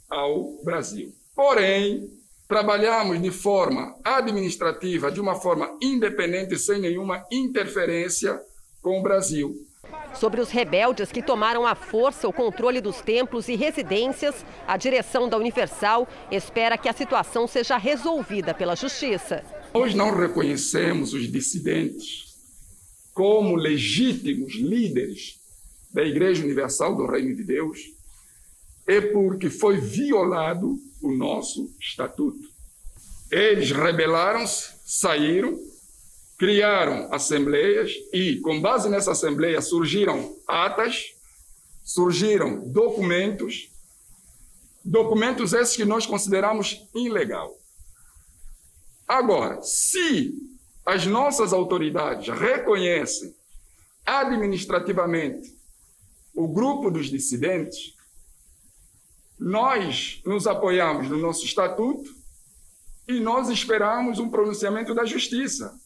ao Brasil. Porém, trabalhamos de forma administrativa, de uma forma independente, sem nenhuma interferência com o Brasil. Sobre os rebeldes que tomaram à força o controle dos templos e residências, a direção da Universal espera que a situação seja resolvida pela justiça. Nós não reconhecemos os dissidentes como legítimos líderes da Igreja Universal do Reino de Deus, é porque foi violado o nosso estatuto. Eles rebelaram-se, saíram, criaram assembleias e, com base nessa assembleia, surgiram atas, surgiram documentos, documentos esses que nós consideramos ilegal. Agora, se as nossas autoridades reconhecem administrativamente o grupo dos dissidentes, nós nos apoiamos no nosso estatuto e nós esperamos um pronunciamento da justiça.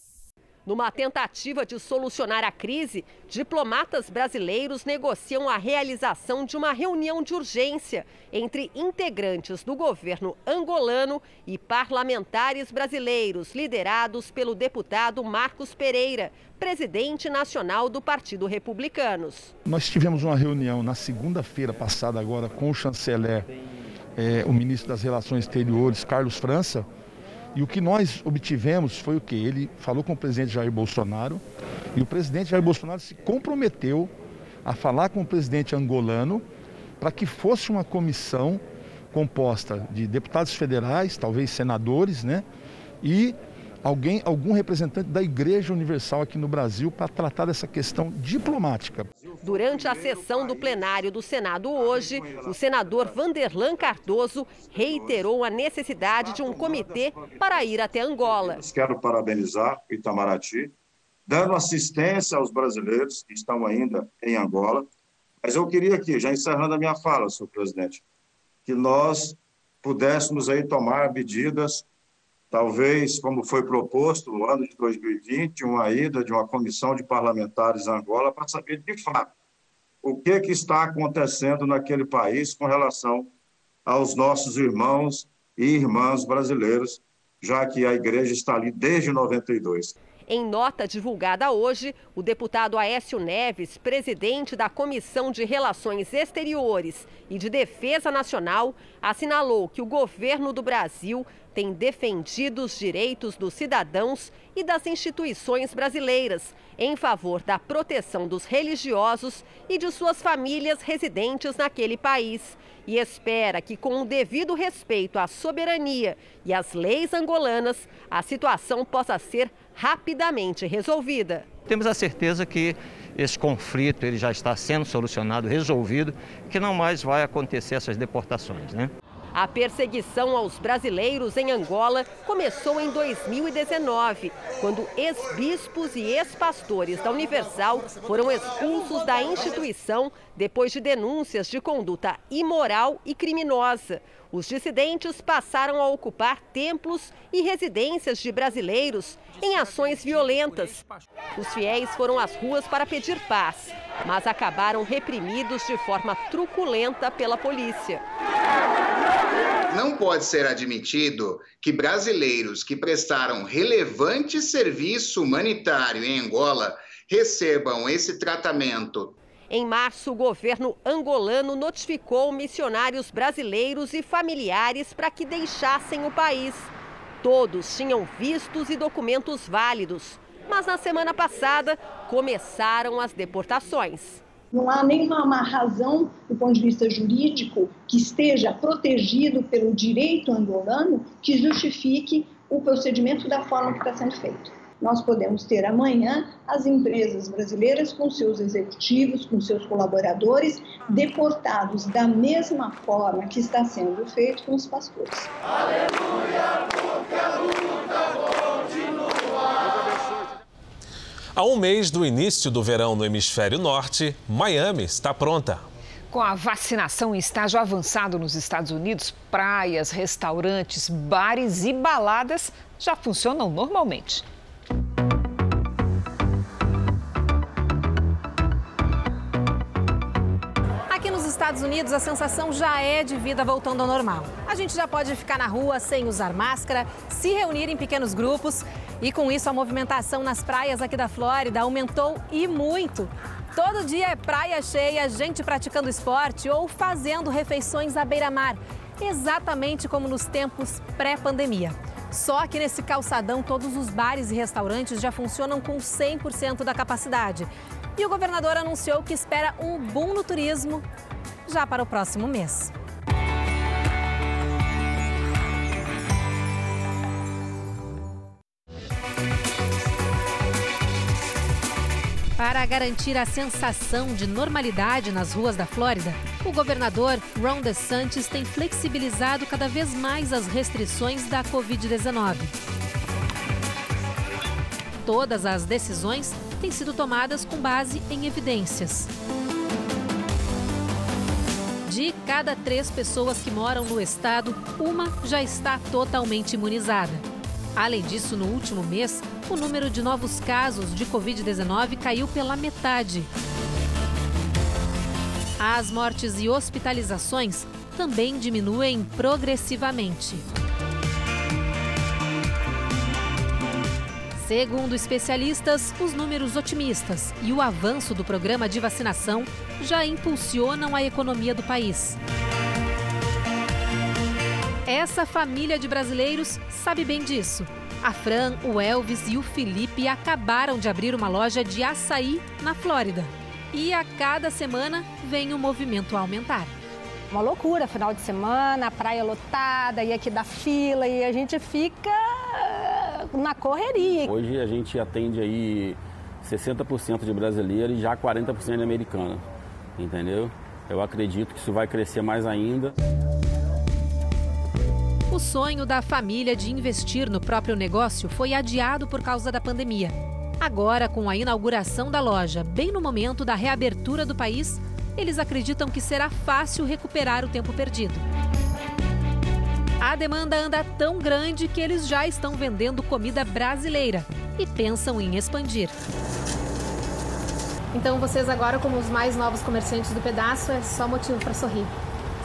Numa tentativa de solucionar a crise, diplomatas brasileiros negociam a realização de uma reunião de urgência entre integrantes do governo angolano e parlamentares brasileiros, liderados pelo deputado Marcos Pereira, presidente nacional do Partido Republicanos. Nós tivemos uma reunião na segunda-feira passada agora com o chanceler, eh, o ministro das Relações Exteriores, Carlos França, e o que nós obtivemos foi o que? Ele falou com o presidente Jair Bolsonaro e o presidente Jair Bolsonaro se comprometeu a falar com o presidente angolano para que fosse uma comissão composta de deputados federais, talvez senadores, né? E alguém, algum representante da Igreja Universal aqui no Brasil para tratar dessa questão diplomática. Durante a sessão do plenário do Senado hoje, o senador Vanderlan Cardoso reiterou a necessidade de um comitê para ir até Angola. Quero parabenizar o Itamaraty, dando assistência aos brasileiros que estão ainda em Angola. Mas eu queria aqui, já encerrando a minha fala, senhor presidente, que nós pudéssemos aí tomar medidas talvez, como foi proposto no ano de 2020, uma ida de uma comissão de parlamentares a Angola para saber de fato o que, que está acontecendo naquele país com relação aos nossos irmãos e irmãs brasileiros, já que a igreja está ali desde 92. Em nota divulgada hoje, o deputado Aécio Neves, presidente da Comissão de Relações Exteriores e de Defesa Nacional, assinalou que o governo do Brasil tem defendido os direitos dos cidadãos e das instituições brasileiras em favor da proteção dos religiosos e de suas famílias residentes naquele país. E espera que, com o devido respeito à soberania e às leis angolanas, a situação possa ser rapidamente resolvida. Temos a certeza que esse conflito ele já está sendo solucionado, resolvido, que não mais vai acontecer essas deportações, né? A perseguição aos brasileiros em Angola começou em 2019, quando ex-bispos e ex-pastores da Universal foram expulsos da instituição depois de denúncias de conduta imoral e criminosa. Os dissidentes passaram a ocupar templos e residências de brasileiros em ações violentas. Os fiéis foram às ruas para pedir paz, mas acabaram reprimidos de forma truculenta pela polícia. Não pode ser admitido que brasileiros que prestaram relevante serviço humanitário em Angola recebam esse tratamento em março, o governo angolano notificou missionários brasileiros e familiares para que deixassem o país. Todos tinham vistos e documentos válidos, mas na semana passada começaram as deportações. Não há nenhuma razão, do ponto de vista jurídico, que esteja protegido pelo direito angolano que justifique o procedimento da forma que está sendo feito nós podemos ter amanhã as empresas brasileiras com seus executivos, com seus colaboradores, deportados da mesma forma que está sendo feito com os pastores. Aleluia, porque a luta continua. Há um mês do início do verão no hemisfério norte, Miami está pronta. Com a vacinação em estágio avançado nos Estados Unidos, praias, restaurantes, bares e baladas já funcionam normalmente. Aqui nos Estados Unidos, a sensação já é de vida voltando ao normal. A gente já pode ficar na rua sem usar máscara, se reunir em pequenos grupos e com isso a movimentação nas praias aqui da Flórida aumentou e muito. Todo dia é praia cheia, gente praticando esporte ou fazendo refeições à beira-mar, exatamente como nos tempos pré-pandemia. Só que nesse calçadão, todos os bares e restaurantes já funcionam com 100% da capacidade. E o governador anunciou que espera um boom no turismo já para o próximo mês. Para garantir a sensação de normalidade nas ruas da Flórida, o governador Ron DeSantis tem flexibilizado cada vez mais as restrições da Covid-19. Todas as decisões têm sido tomadas com base em evidências. De cada três pessoas que moram no estado, uma já está totalmente imunizada. Além disso, no último mês, o número de novos casos de Covid-19 caiu pela metade. As mortes e hospitalizações também diminuem progressivamente. Segundo especialistas, os números otimistas e o avanço do programa de vacinação já impulsionam a economia do país. Essa família de brasileiros sabe bem disso. A Fran, o Elvis e o Felipe acabaram de abrir uma loja de açaí na Flórida. E a cada semana vem o movimento a aumentar. Uma loucura, final de semana, praia lotada, e aqui da fila, e a gente fica na correria. Hoje a gente atende aí 60% de brasileiro e já 40% de americano, entendeu? Eu acredito que isso vai crescer mais ainda. O sonho da família de investir no próprio negócio foi adiado por causa da pandemia. Agora, com a inauguração da loja, bem no momento da reabertura do país, eles acreditam que será fácil recuperar o tempo perdido. A demanda anda tão grande que eles já estão vendendo comida brasileira e pensam em expandir. Então, vocês agora, como os mais novos comerciantes do pedaço, é só motivo para sorrir.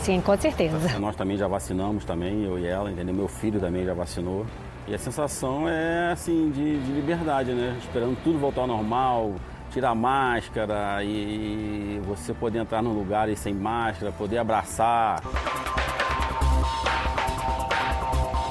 Sim, com certeza. Nós também já vacinamos também, eu e ela, entendeu? Meu filho também já vacinou. E a sensação é assim de, de liberdade, né? Esperando tudo voltar ao normal, tirar a máscara e você poder entrar num lugar e sem máscara, poder abraçar.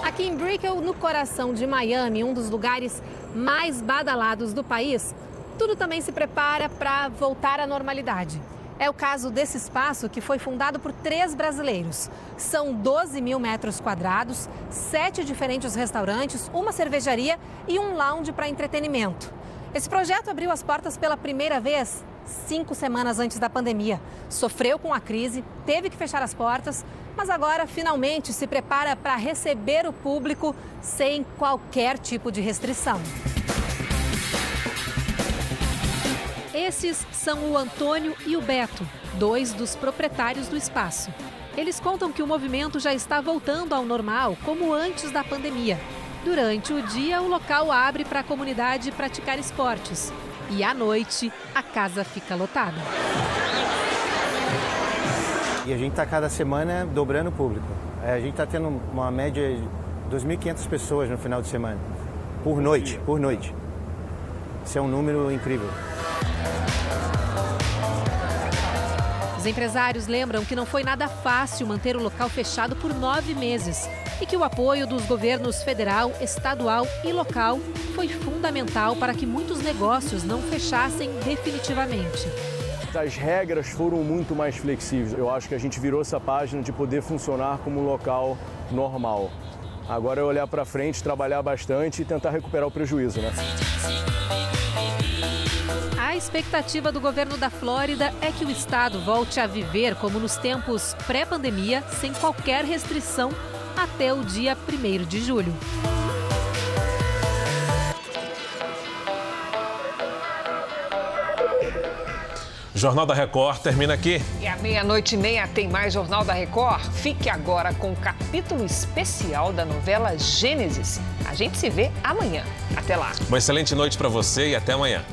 Aqui em Brickell, no coração de Miami, um dos lugares mais badalados do país, tudo também se prepara para voltar à normalidade. É o caso desse espaço que foi fundado por três brasileiros. São 12 mil metros quadrados, sete diferentes restaurantes, uma cervejaria e um lounge para entretenimento. Esse projeto abriu as portas pela primeira vez cinco semanas antes da pandemia. Sofreu com a crise, teve que fechar as portas, mas agora finalmente se prepara para receber o público sem qualquer tipo de restrição. Esses são o Antônio e o Beto, dois dos proprietários do espaço. Eles contam que o movimento já está voltando ao normal, como antes da pandemia. Durante o dia, o local abre para a comunidade praticar esportes. E à noite, a casa fica lotada. E a gente está cada semana dobrando o público. É, a gente está tendo uma média de 2.500 pessoas no final de semana. Por noite, por noite. Isso é um número incrível. Os empresários lembram que não foi nada fácil manter o local fechado por nove meses e que o apoio dos governos federal, estadual e local foi fundamental para que muitos negócios não fechassem definitivamente. As regras foram muito mais flexíveis. Eu acho que a gente virou essa página de poder funcionar como um local normal. Agora é olhar para frente, trabalhar bastante e tentar recuperar o prejuízo, né? A expectativa do governo da Flórida é que o estado volte a viver como nos tempos pré-pandemia, sem qualquer restrição, até o dia 1 de julho. O Jornal da Record termina aqui. E à meia-noite e meia tem mais Jornal da Record. Fique agora com o capítulo especial da novela Gênesis. A gente se vê amanhã. Até lá. Uma excelente noite para você e até amanhã.